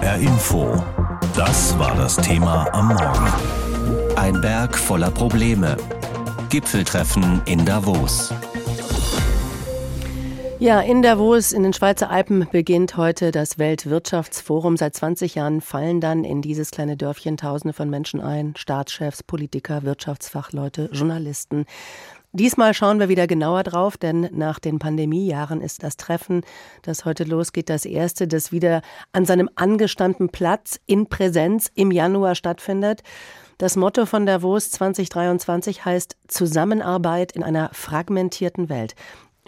HR Info. Das war das Thema am Morgen. Ein Berg voller Probleme. Gipfeltreffen in Davos. Ja, in Davos in den Schweizer Alpen beginnt heute das Weltwirtschaftsforum. Seit 20 Jahren fallen dann in dieses kleine Dörfchen Tausende von Menschen ein. Staatschefs, Politiker, Wirtschaftsfachleute, Journalisten. Diesmal schauen wir wieder genauer drauf, denn nach den Pandemiejahren ist das Treffen, das heute losgeht, das erste, das wieder an seinem angestammten Platz in Präsenz im Januar stattfindet. Das Motto von Davos 2023 heißt Zusammenarbeit in einer fragmentierten Welt.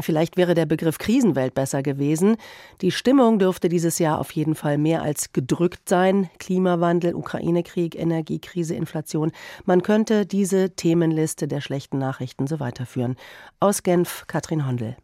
Vielleicht wäre der Begriff Krisenwelt besser gewesen. Die Stimmung dürfte dieses Jahr auf jeden Fall mehr als gedrückt sein. Klimawandel, Ukraine-Krieg, Energiekrise, Inflation. Man könnte diese Themenliste der schlechten Nachrichten so weiterführen. Aus Genf, Katrin Hondel.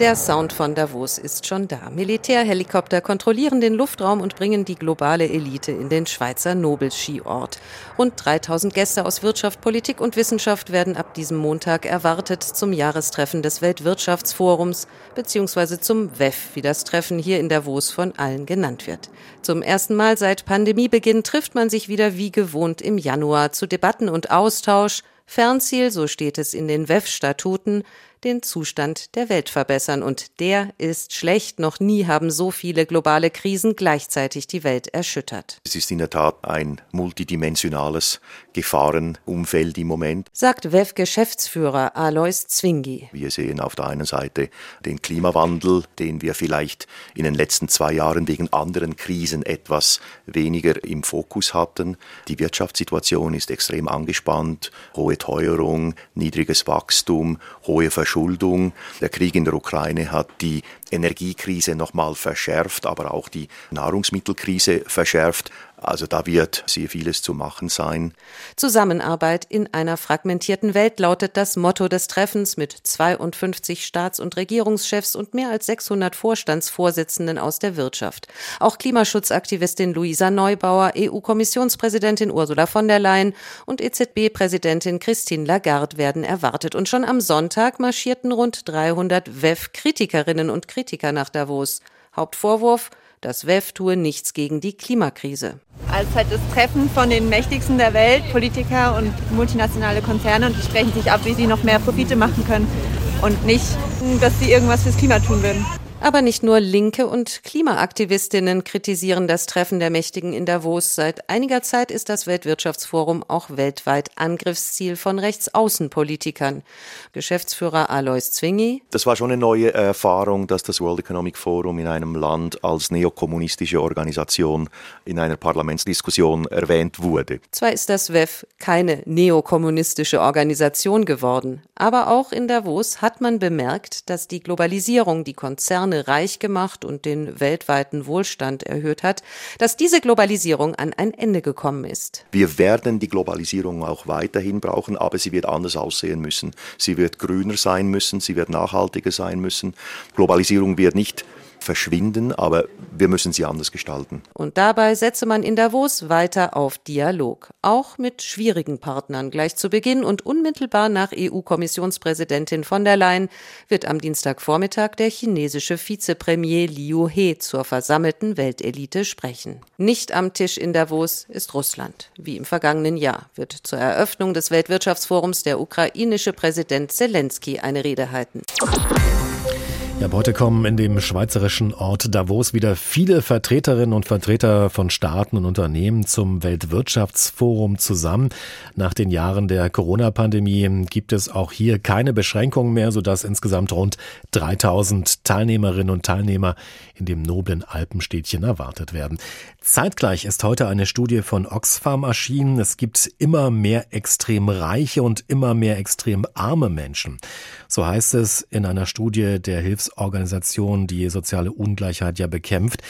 Der Sound von Davos ist schon da. Militärhelikopter kontrollieren den Luftraum und bringen die globale Elite in den Schweizer Nobelskiort. Rund 3000 Gäste aus Wirtschaft, Politik und Wissenschaft werden ab diesem Montag erwartet zum Jahrestreffen des Weltwirtschaftsforums bzw. zum WEF, wie das Treffen hier in Davos von allen genannt wird. Zum ersten Mal seit Pandemiebeginn trifft man sich wieder wie gewohnt im Januar zu Debatten und Austausch. Fernziel, so steht es in den WEF-Statuten, den Zustand der Welt verbessern. Und der ist schlecht. Noch nie haben so viele globale Krisen gleichzeitig die Welt erschüttert. Es ist in der Tat ein multidimensionales Gefahrenumfeld im Moment, sagt WEF-Geschäftsführer Alois Zwingi. Wir sehen auf der einen Seite den Klimawandel, den wir vielleicht in den letzten zwei Jahren wegen anderen Krisen etwas weniger im Fokus hatten. Die Wirtschaftssituation ist extrem angespannt, hohe Teuerung, niedriges Wachstum, hohe Verschuldung Verschuldung. Der Krieg in der Ukraine hat die Energiekrise nochmal verschärft, aber auch die Nahrungsmittelkrise verschärft. Also da wird sehr vieles zu machen sein. Zusammenarbeit in einer fragmentierten Welt lautet das Motto des Treffens mit 52 Staats- und Regierungschefs und mehr als 600 Vorstandsvorsitzenden aus der Wirtschaft. Auch Klimaschutzaktivistin Luisa Neubauer, EU-Kommissionspräsidentin Ursula von der Leyen und EZB-Präsidentin Christine Lagarde werden erwartet. Und schon am Sonntag marschierten rund 300 WEF-Kritikerinnen und Kritiker nach Davos. Hauptvorwurf, das WEF tue nichts gegen die Klimakrise. Als halt das Treffen von den Mächtigsten der Welt, Politiker und multinationale Konzerne und die sprechen sich ab, wie sie noch mehr Profite machen können und nicht, dass sie irgendwas fürs Klima tun würden. Aber nicht nur Linke und Klimaaktivistinnen kritisieren das Treffen der Mächtigen in Davos. Seit einiger Zeit ist das Weltwirtschaftsforum auch weltweit Angriffsziel von Rechtsaußenpolitikern. Geschäftsführer Alois Zwingi. Das war schon eine neue Erfahrung, dass das World Economic Forum in einem Land als neokommunistische Organisation in einer Parlamentsdiskussion erwähnt wurde. Zwar ist das WEF keine neokommunistische Organisation geworden, aber auch in Davos hat man bemerkt, dass die Globalisierung die Konzerne Konzerne reich gemacht und den weltweiten Wohlstand erhöht hat, dass diese Globalisierung an ein Ende gekommen ist. Wir werden die Globalisierung auch weiterhin brauchen, aber sie wird anders aussehen müssen. Sie wird grüner sein müssen, sie wird nachhaltiger sein müssen. Globalisierung wird nicht verschwinden, aber wir müssen sie anders gestalten. Und dabei setze man in Davos weiter auf Dialog, auch mit schwierigen Partnern. Gleich zu Beginn und unmittelbar nach EU-Kommissionspräsidentin von der Leyen wird am Dienstagvormittag der chinesische Vizepremier Liu He zur versammelten Weltelite sprechen. Nicht am Tisch in Davos ist Russland. Wie im vergangenen Jahr wird zur Eröffnung des Weltwirtschaftsforums der ukrainische Präsident Zelensky eine Rede halten. Ja, heute kommen in dem schweizerischen Ort Davos wieder viele Vertreterinnen und Vertreter von Staaten und Unternehmen zum Weltwirtschaftsforum zusammen. Nach den Jahren der Corona-Pandemie gibt es auch hier keine Beschränkungen mehr, sodass insgesamt rund 3000 Teilnehmerinnen und Teilnehmer in dem noblen Alpenstädtchen erwartet werden. Zeitgleich ist heute eine Studie von Oxfam erschienen. Es gibt immer mehr extrem reiche und immer mehr extrem arme Menschen. So heißt es in einer Studie der Hilfsorganisation, die soziale Ungleichheit ja bekämpft.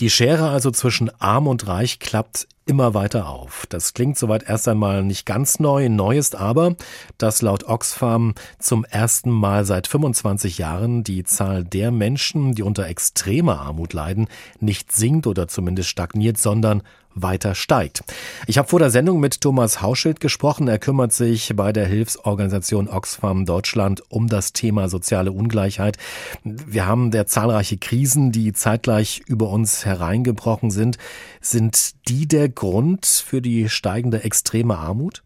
Die Schere also zwischen arm und reich klappt immer weiter auf. Das klingt soweit erst einmal nicht ganz neu. Neu ist aber, dass laut Oxfam zum ersten Mal seit 25 Jahren die Zahl der Menschen, die unter extremer Armut leiden, nicht sinkt oder zumindest stagniert, sondern weiter steigt. Ich habe vor der Sendung mit Thomas Hauschild gesprochen. Er kümmert sich bei der Hilfsorganisation Oxfam Deutschland um das Thema soziale Ungleichheit. Wir haben der zahlreiche Krisen, die zeitgleich über uns hereingebrochen sind. Sind die der Grund für die steigende extreme Armut?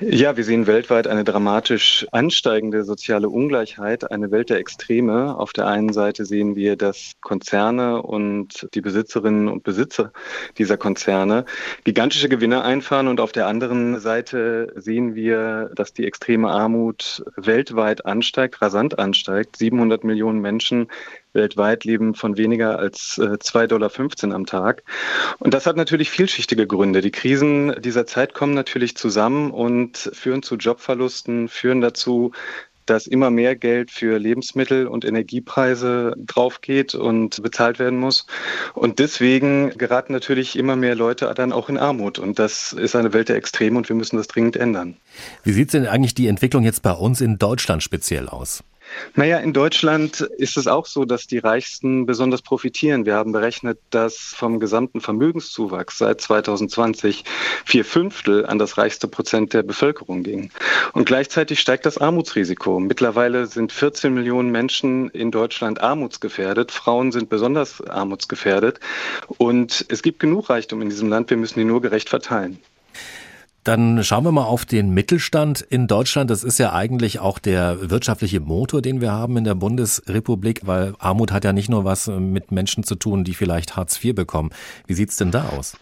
Ja, wir sehen weltweit eine dramatisch ansteigende soziale Ungleichheit, eine Welt der Extreme. Auf der einen Seite sehen wir, dass Konzerne und die Besitzerinnen und Besitzer dieser Konzerne gigantische Gewinne einfahren und auf der anderen Seite sehen wir, dass die extreme Armut weltweit ansteigt, rasant ansteigt. 700 Millionen Menschen weltweit leben von weniger als äh, 2,15 Dollar am Tag. Und das hat natürlich vielschichtige Gründe. Die Krisen dieser Zeit kommen natürlich zusammen und führen zu Jobverlusten, führen dazu, dass immer mehr Geld für Lebensmittel und Energiepreise draufgeht und bezahlt werden muss. Und deswegen geraten natürlich immer mehr Leute dann auch in Armut. Und das ist eine Welt der Extreme und wir müssen das dringend ändern. Wie sieht denn eigentlich die Entwicklung jetzt bei uns in Deutschland speziell aus? Naja, in Deutschland ist es auch so, dass die Reichsten besonders profitieren. Wir haben berechnet, dass vom gesamten Vermögenszuwachs seit 2020 vier Fünftel an das reichste Prozent der Bevölkerung ging. Und gleichzeitig steigt das Armutsrisiko. Mittlerweile sind 14 Millionen Menschen in Deutschland armutsgefährdet. Frauen sind besonders armutsgefährdet. Und es gibt genug Reichtum in diesem Land. Wir müssen ihn nur gerecht verteilen. Dann schauen wir mal auf den Mittelstand in Deutschland. Das ist ja eigentlich auch der wirtschaftliche Motor, den wir haben in der Bundesrepublik, weil Armut hat ja nicht nur was mit Menschen zu tun, die vielleicht Hartz IV bekommen. Wie sieht's denn da aus?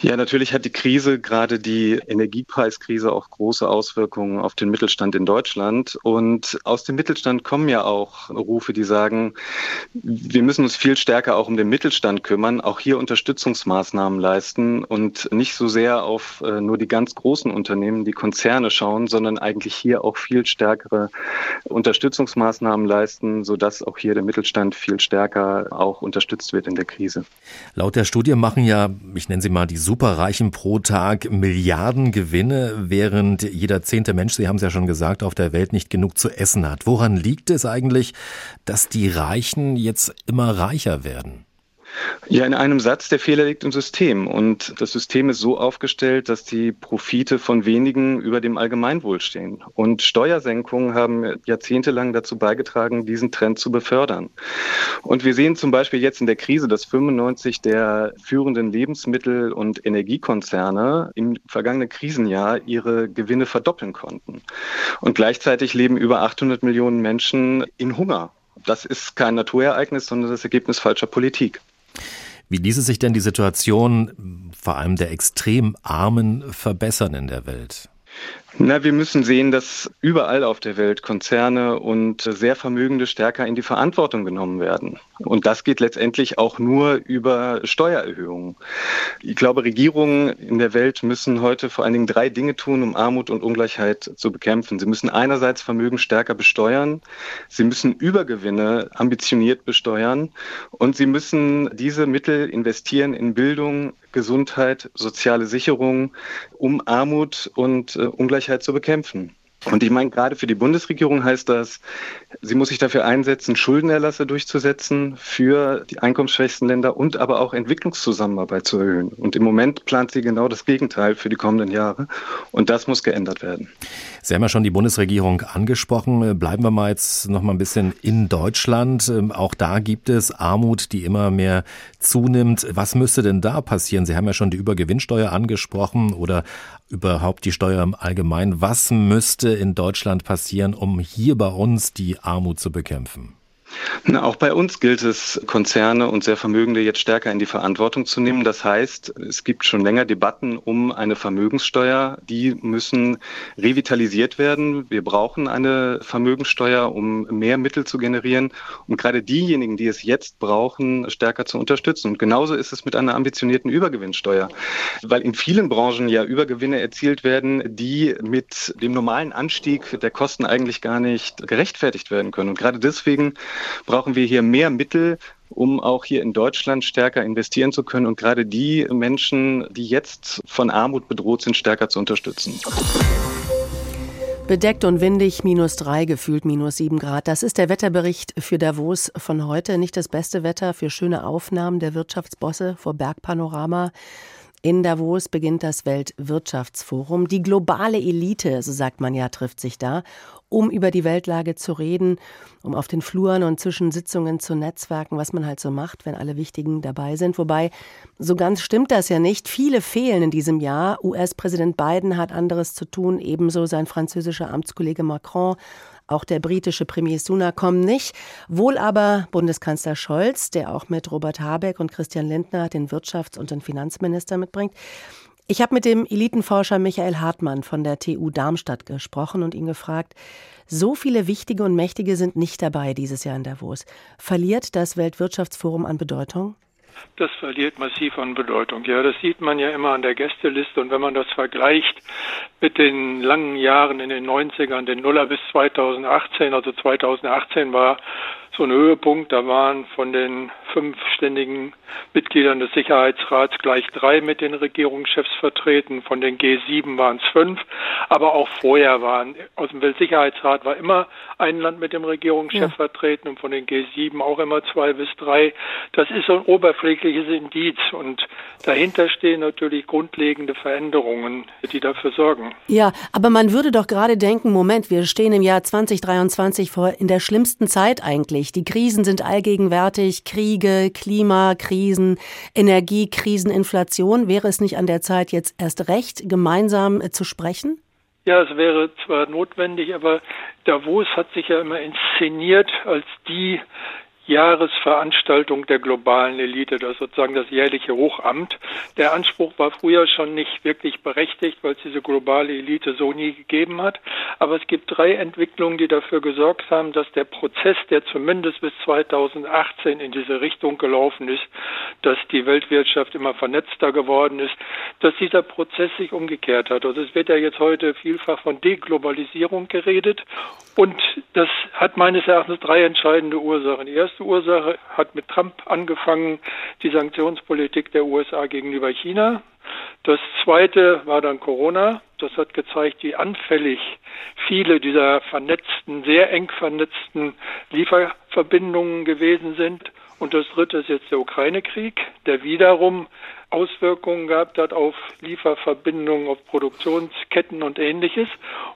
Ja, natürlich hat die Krise, gerade die Energiepreiskrise, auch große Auswirkungen auf den Mittelstand in Deutschland. Und aus dem Mittelstand kommen ja auch Rufe, die sagen, wir müssen uns viel stärker auch um den Mittelstand kümmern, auch hier Unterstützungsmaßnahmen leisten und nicht so sehr auf äh, nur die ganz großen Unternehmen, die Konzerne schauen, sondern eigentlich hier auch viel stärkere Unterstützungsmaßnahmen leisten, sodass auch hier der Mittelstand viel stärker auch unterstützt wird in der Krise. Laut der Studie machen ja, ich nenne sie mal die Superreichen pro Tag Milliarden Gewinne, während jeder zehnte Mensch, Sie haben es ja schon gesagt, auf der Welt nicht genug zu essen hat. Woran liegt es eigentlich, dass die Reichen jetzt immer reicher werden? Ja, in einem Satz, der Fehler liegt im System. Und das System ist so aufgestellt, dass die Profite von wenigen über dem Allgemeinwohl stehen. Und Steuersenkungen haben jahrzehntelang dazu beigetragen, diesen Trend zu befördern. Und wir sehen zum Beispiel jetzt in der Krise, dass 95 der führenden Lebensmittel- und Energiekonzerne im vergangenen Krisenjahr ihre Gewinne verdoppeln konnten. Und gleichzeitig leben über 800 Millionen Menschen in Hunger. Das ist kein Naturereignis, sondern das Ergebnis falscher Politik. Wie ließe sich denn die Situation vor allem der extrem Armen verbessern in der Welt? Na, wir müssen sehen, dass überall auf der Welt Konzerne und sehr Vermögende stärker in die Verantwortung genommen werden. Und das geht letztendlich auch nur über Steuererhöhungen. Ich glaube, Regierungen in der Welt müssen heute vor allen Dingen drei Dinge tun, um Armut und Ungleichheit zu bekämpfen. Sie müssen einerseits Vermögen stärker besteuern, sie müssen Übergewinne ambitioniert besteuern und sie müssen diese Mittel investieren in Bildung, Gesundheit, soziale Sicherung, um Armut und äh, Ungleichheit zu bekämpfen. Und ich meine, gerade für die Bundesregierung heißt das, sie muss sich dafür einsetzen, Schuldenerlasse durchzusetzen für die einkommensschwächsten Länder und aber auch Entwicklungszusammenarbeit zu erhöhen. Und im Moment plant sie genau das Gegenteil für die kommenden Jahre. Und das muss geändert werden. Sie haben ja schon die Bundesregierung angesprochen. Bleiben wir mal jetzt noch mal ein bisschen in Deutschland. Ähm, auch da gibt es Armut, die immer mehr zunimmt. Was müsste denn da passieren? Sie haben ja schon die Übergewinnsteuer angesprochen oder überhaupt die Steuer im Allgemeinen. Was müsste in Deutschland passieren, um hier bei uns die Armut zu bekämpfen? Na, auch bei uns gilt es, Konzerne und sehr Vermögende jetzt stärker in die Verantwortung zu nehmen. Das heißt, es gibt schon länger Debatten um eine Vermögenssteuer. Die müssen revitalisiert werden. Wir brauchen eine Vermögenssteuer, um mehr Mittel zu generieren, um gerade diejenigen, die es jetzt brauchen, stärker zu unterstützen. Und genauso ist es mit einer ambitionierten Übergewinnsteuer, weil in vielen Branchen ja Übergewinne erzielt werden, die mit dem normalen Anstieg der Kosten eigentlich gar nicht gerechtfertigt werden können. Und gerade deswegen brauchen wir hier mehr Mittel, um auch hier in Deutschland stärker investieren zu können und gerade die Menschen, die jetzt von Armut bedroht sind, stärker zu unterstützen. Bedeckt und windig, minus drei, gefühlt minus sieben Grad. Das ist der Wetterbericht für Davos von heute. Nicht das beste Wetter für schöne Aufnahmen der Wirtschaftsbosse vor Bergpanorama. In Davos beginnt das Weltwirtschaftsforum. Die globale Elite, so sagt man ja, trifft sich da, um über die Weltlage zu reden, um auf den Fluren und zwischen Sitzungen zu netzwerken, was man halt so macht, wenn alle Wichtigen dabei sind. Wobei, so ganz stimmt das ja nicht. Viele fehlen in diesem Jahr. US-Präsident Biden hat anderes zu tun, ebenso sein französischer Amtskollege Macron. Auch der britische Premier Sunak kommen nicht. Wohl aber Bundeskanzler Scholz, der auch mit Robert Habeck und Christian Lindner den Wirtschafts- und den Finanzminister mitbringt. Ich habe mit dem Elitenforscher Michael Hartmann von der TU Darmstadt gesprochen und ihn gefragt, so viele wichtige und mächtige sind nicht dabei dieses Jahr in Davos. Verliert das Weltwirtschaftsforum an Bedeutung? Das verliert massiv an Bedeutung. Ja, das sieht man ja immer an der Gästeliste. Und wenn man das vergleicht mit den langen Jahren in den 90ern, den Nuller bis 2018, also 2018 war so ein Höhepunkt. Da waren von den fünf ständigen Mitgliedern des Sicherheitsrats gleich drei mit den Regierungschefs vertreten. Von den G7 waren es fünf. Aber auch vorher waren aus dem Weltsicherheitsrat war immer ein Land mit dem Regierungschef ja. vertreten und von den G7 auch immer zwei bis drei. Das ist so ein oberflächliches Indiz und dahinter stehen natürlich grundlegende Veränderungen, die dafür sorgen. Ja, aber man würde doch gerade denken, Moment, wir stehen im Jahr 2023 vor in der schlimmsten Zeit eigentlich. Die Krisen sind allgegenwärtig, Kriege, Klimakrisen, Energiekrisen, Inflation. Wäre es nicht an der Zeit, jetzt erst recht gemeinsam äh, zu sprechen? Ja, es wäre zwar notwendig, aber Davos hat sich ja immer inszeniert als die Jahresveranstaltung der globalen Elite, das ist sozusagen das jährliche Hochamt. Der Anspruch war früher schon nicht wirklich berechtigt, weil es diese globale Elite so nie gegeben hat. Aber es gibt drei Entwicklungen, die dafür gesorgt haben, dass der Prozess, der zumindest bis 2018 in diese Richtung gelaufen ist, dass die Weltwirtschaft immer vernetzter geworden ist, dass dieser Prozess sich umgekehrt hat. Also es wird ja jetzt heute vielfach von Deglobalisierung geredet und das hat meines Erachtens drei entscheidende Ursachen. Die erste Ursache hat mit Trump angefangen, die Sanktionspolitik der USA gegenüber China. Das zweite war dann Corona. Das hat gezeigt, wie anfällig viele dieser vernetzten, sehr eng vernetzten Lieferverbindungen gewesen sind. Und das dritte ist jetzt der Ukraine-Krieg, der wiederum Auswirkungen gehabt hat auf Lieferverbindungen, auf Produktionsketten und ähnliches.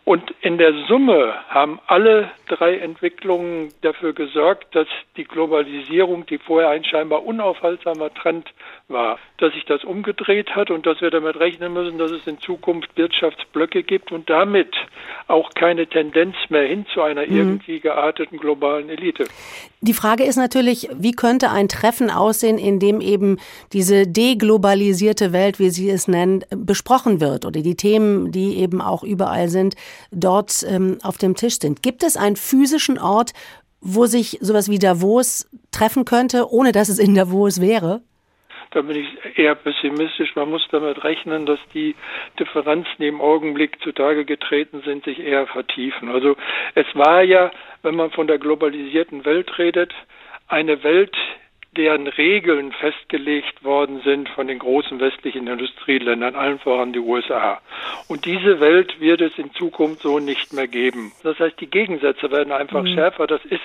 Und in der Summe haben alle drei Entwicklungen dafür gesorgt, dass die Globalisierung, die vorher ein scheinbar unaufhaltsamer Trend war, dass sich das umgedreht hat und dass wir damit rechnen müssen, dass es in Zukunft Wirtschaftsblöcke gibt und damit auch keine Tendenz mehr hin zu einer mhm. irgendwie gearteten globalen Elite. Die Frage ist natürlich, wie könnte ein Treffen aussehen, in dem eben diese deglobalisierte Welt, wie Sie es nennen, besprochen wird oder die Themen, die eben auch überall sind, dort ähm, auf dem Tisch sind. Gibt es einen physischen Ort, wo sich sowas wie Davos treffen könnte, ohne dass es in Davos wäre? Da bin ich eher pessimistisch. Man muss damit rechnen, dass die Differenzen, die im Augenblick zutage getreten sind, sich eher vertiefen. Also es war ja, wenn man von der globalisierten Welt redet, eine Welt, deren Regeln festgelegt worden sind von den großen westlichen Industrieländern, allen voran die USA. Und diese Welt wird es in Zukunft so nicht mehr geben. Das heißt, die Gegensätze werden einfach mhm. schärfer. Das ist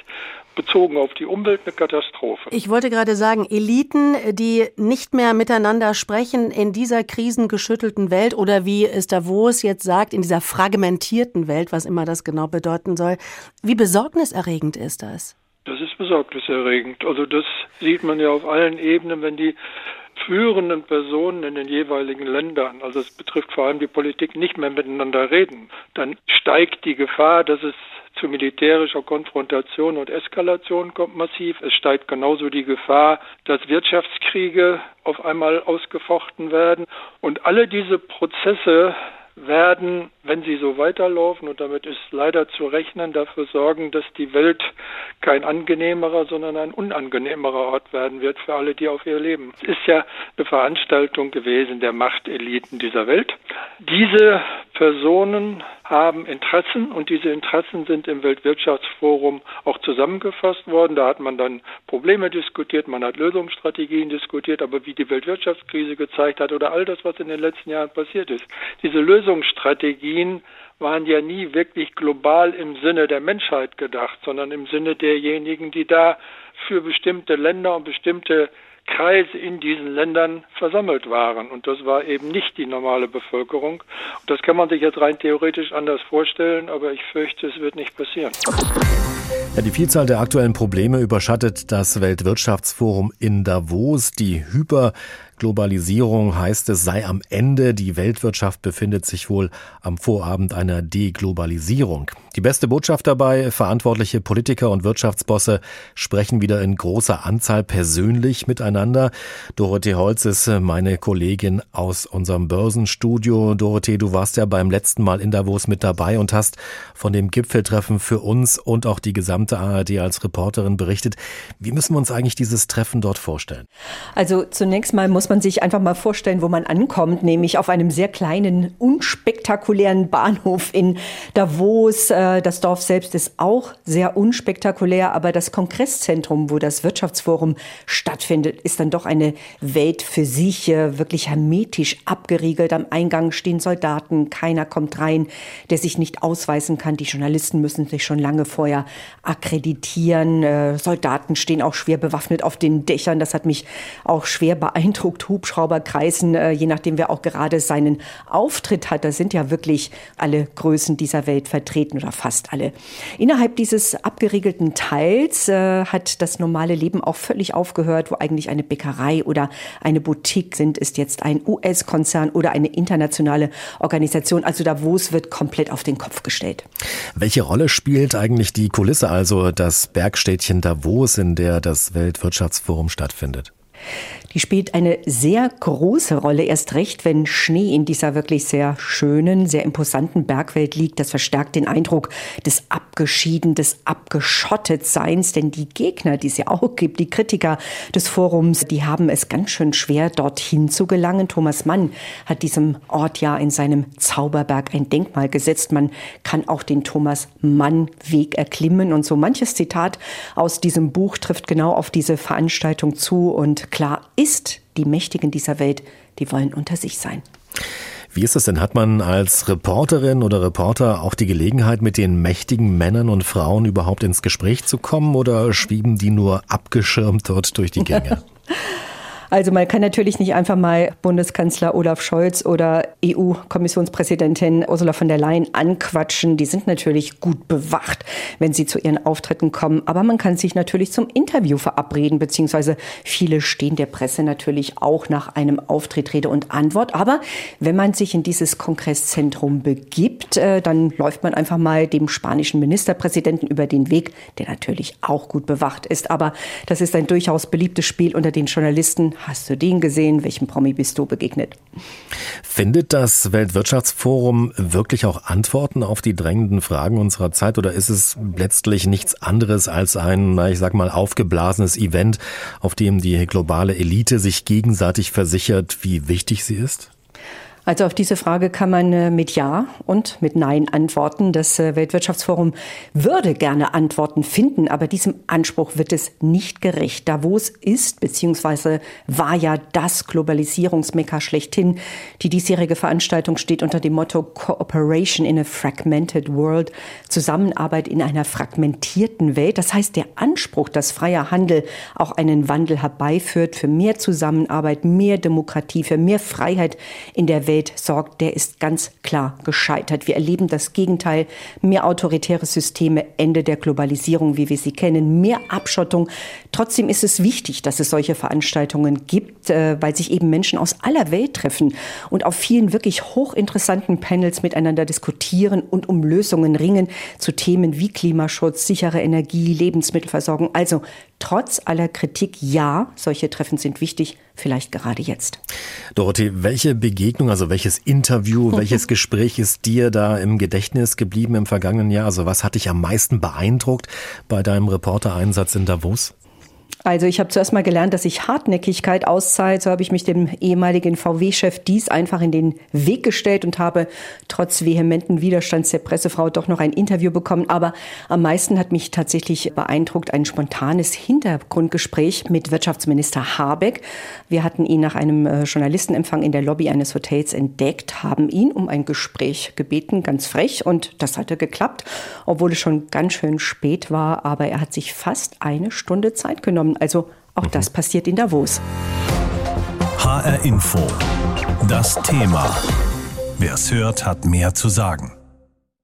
bezogen auf die Umwelt eine Katastrophe. Ich wollte gerade sagen, Eliten, die nicht mehr miteinander sprechen in dieser krisengeschüttelten Welt oder wie es Davos jetzt sagt, in dieser fragmentierten Welt, was immer das genau bedeuten soll. Wie besorgniserregend ist das? Das ist besorgniserregend. Also das sieht man ja auf allen Ebenen, wenn die führenden Personen in den jeweiligen Ländern, also es betrifft vor allem die Politik, nicht mehr miteinander reden, dann steigt die Gefahr, dass es zu militärischer Konfrontation und Eskalation kommt massiv. Es steigt genauso die Gefahr, dass Wirtschaftskriege auf einmal ausgefochten werden. Und alle diese Prozesse werden, wenn sie so weiterlaufen, und damit ist leider zu rechnen, dafür sorgen, dass die Welt kein angenehmerer, sondern ein unangenehmerer Ort werden wird für alle, die auf ihr leben. Es ist ja eine Veranstaltung gewesen der Machteliten dieser Welt. Diese Personen haben Interessen und diese Interessen sind im Weltwirtschaftsforum auch zusammengefasst worden. Da hat man dann Probleme diskutiert, man hat Lösungsstrategien diskutiert, aber wie die Weltwirtschaftskrise gezeigt hat oder all das, was in den letzten Jahren passiert ist, diese Lösungsstrategien waren ja nie wirklich global im Sinne der Menschheit gedacht, sondern im Sinne derjenigen, die da für bestimmte Länder und bestimmte Kreise in diesen Ländern versammelt waren. Und das war eben nicht die normale Bevölkerung. Und das kann man sich jetzt rein theoretisch anders vorstellen, aber ich fürchte, es wird nicht passieren. Ja, die Vielzahl der aktuellen Probleme überschattet das Weltwirtschaftsforum in Davos. Die Hyper Globalisierung heißt es, sei am Ende. Die Weltwirtschaft befindet sich wohl am Vorabend einer Deglobalisierung. Die beste Botschaft dabei, verantwortliche Politiker und Wirtschaftsbosse sprechen wieder in großer Anzahl persönlich miteinander. Dorothee Holz ist meine Kollegin aus unserem Börsenstudio. Dorothee, du warst ja beim letzten Mal in Davos mit dabei und hast von dem Gipfeltreffen für uns und auch die gesamte ARD als Reporterin berichtet. Wie müssen wir uns eigentlich dieses Treffen dort vorstellen? Also zunächst mal muss muss man sich einfach mal vorstellen, wo man ankommt, nämlich auf einem sehr kleinen, unspektakulären Bahnhof in Davos. Äh, das Dorf selbst ist auch sehr unspektakulär, aber das Kongresszentrum, wo das Wirtschaftsforum stattfindet, ist dann doch eine Welt für sich, äh, wirklich hermetisch abgeriegelt. Am Eingang stehen Soldaten, keiner kommt rein, der sich nicht ausweisen kann. Die Journalisten müssen sich schon lange vorher akkreditieren. Äh, Soldaten stehen auch schwer bewaffnet auf den Dächern. Das hat mich auch schwer beeindruckt beeindruckt, Hubschrauberkreisen, äh, je nachdem, wer auch gerade seinen Auftritt hat. Da sind ja wirklich alle Größen dieser Welt vertreten oder fast alle. Innerhalb dieses abgeriegelten Teils äh, hat das normale Leben auch völlig aufgehört, wo eigentlich eine Bäckerei oder eine Boutique sind, ist jetzt ein US-Konzern oder eine internationale Organisation. Also Davos wird komplett auf den Kopf gestellt. Welche Rolle spielt eigentlich die Kulisse, also das Bergstädtchen Davos, in der das Weltwirtschaftsforum stattfindet? Die spielt eine sehr große Rolle, erst recht, wenn Schnee in dieser wirklich sehr schönen, sehr imposanten Bergwelt liegt. Das verstärkt den Eindruck des Abgeschieden, des Abgeschottetseins, denn die Gegner, die es ja auch gibt, die Kritiker des Forums, die haben es ganz schön schwer, dorthin zu gelangen. Thomas Mann hat diesem Ort ja in seinem Zauberberg ein Denkmal gesetzt. Man kann auch den Thomas Mann Weg erklimmen und so manches Zitat aus diesem Buch trifft genau auf diese Veranstaltung zu und klar ist, die Mächtigen dieser Welt, die wollen unter sich sein. Wie ist es denn? Hat man als Reporterin oder Reporter auch die Gelegenheit, mit den mächtigen Männern und Frauen überhaupt ins Gespräch zu kommen oder schwieben die nur abgeschirmt dort durch die Gänge? Also man kann natürlich nicht einfach mal Bundeskanzler Olaf Scholz oder EU-Kommissionspräsidentin Ursula von der Leyen anquatschen. Die sind natürlich gut bewacht, wenn sie zu ihren Auftritten kommen. Aber man kann sich natürlich zum Interview verabreden, beziehungsweise viele stehen der Presse natürlich auch nach einem Auftritt Rede und Antwort. Aber wenn man sich in dieses Kongresszentrum begibt, äh, dann läuft man einfach mal dem spanischen Ministerpräsidenten über den Weg, der natürlich auch gut bewacht ist. Aber das ist ein durchaus beliebtes Spiel unter den Journalisten Hast du den gesehen? Welchem Promi bist du begegnet? Findet das Weltwirtschaftsforum wirklich auch Antworten auf die drängenden Fragen unserer Zeit oder ist es letztlich nichts anderes als ein, ich sag mal, aufgeblasenes Event, auf dem die globale Elite sich gegenseitig versichert, wie wichtig sie ist? Also auf diese Frage kann man äh, mit Ja und mit Nein antworten. Das äh, Weltwirtschaftsforum würde gerne Antworten finden, aber diesem Anspruch wird es nicht gerecht. Davos ist bzw. war ja das Globalisierungsmekka schlechthin. Die diesjährige Veranstaltung steht unter dem Motto Cooperation in a Fragmented World, Zusammenarbeit in einer fragmentierten Welt. Das heißt, der Anspruch, dass freier Handel auch einen Wandel herbeiführt für mehr Zusammenarbeit, mehr Demokratie, für mehr Freiheit in der Welt, Welt sorgt, der ist ganz klar gescheitert. Wir erleben das Gegenteil. Mehr autoritäre Systeme, Ende der Globalisierung, wie wir sie kennen, mehr Abschottung. Trotzdem ist es wichtig, dass es solche Veranstaltungen gibt, äh, weil sich eben Menschen aus aller Welt treffen und auf vielen wirklich hochinteressanten Panels miteinander diskutieren und um Lösungen ringen zu Themen wie Klimaschutz, sichere Energie, Lebensmittelversorgung. Also trotz aller Kritik, ja, solche Treffen sind wichtig, vielleicht gerade jetzt. Dorothee, welche Begegnung, also welches Interview, welches Gespräch ist dir da im Gedächtnis geblieben im vergangenen Jahr? Also was hat dich am meisten beeindruckt bei deinem Reportereinsatz in Davos? Also ich habe zuerst mal gelernt, dass sich Hartnäckigkeit auszahlt. So habe ich mich dem ehemaligen VW-Chef dies einfach in den Weg gestellt und habe trotz vehementen Widerstands der Pressefrau doch noch ein Interview bekommen. Aber am meisten hat mich tatsächlich beeindruckt ein spontanes Hintergrundgespräch mit Wirtschaftsminister Habeck. Wir hatten ihn nach einem äh, Journalistenempfang in der Lobby eines Hotels entdeckt, haben ihn um ein Gespräch gebeten, ganz frech. Und das hatte geklappt, obwohl es schon ganz schön spät war. Aber er hat sich fast eine Stunde Zeit genommen also auch mhm. das passiert in Davos. HR Info. Das Thema. Wer es hört, hat mehr zu sagen.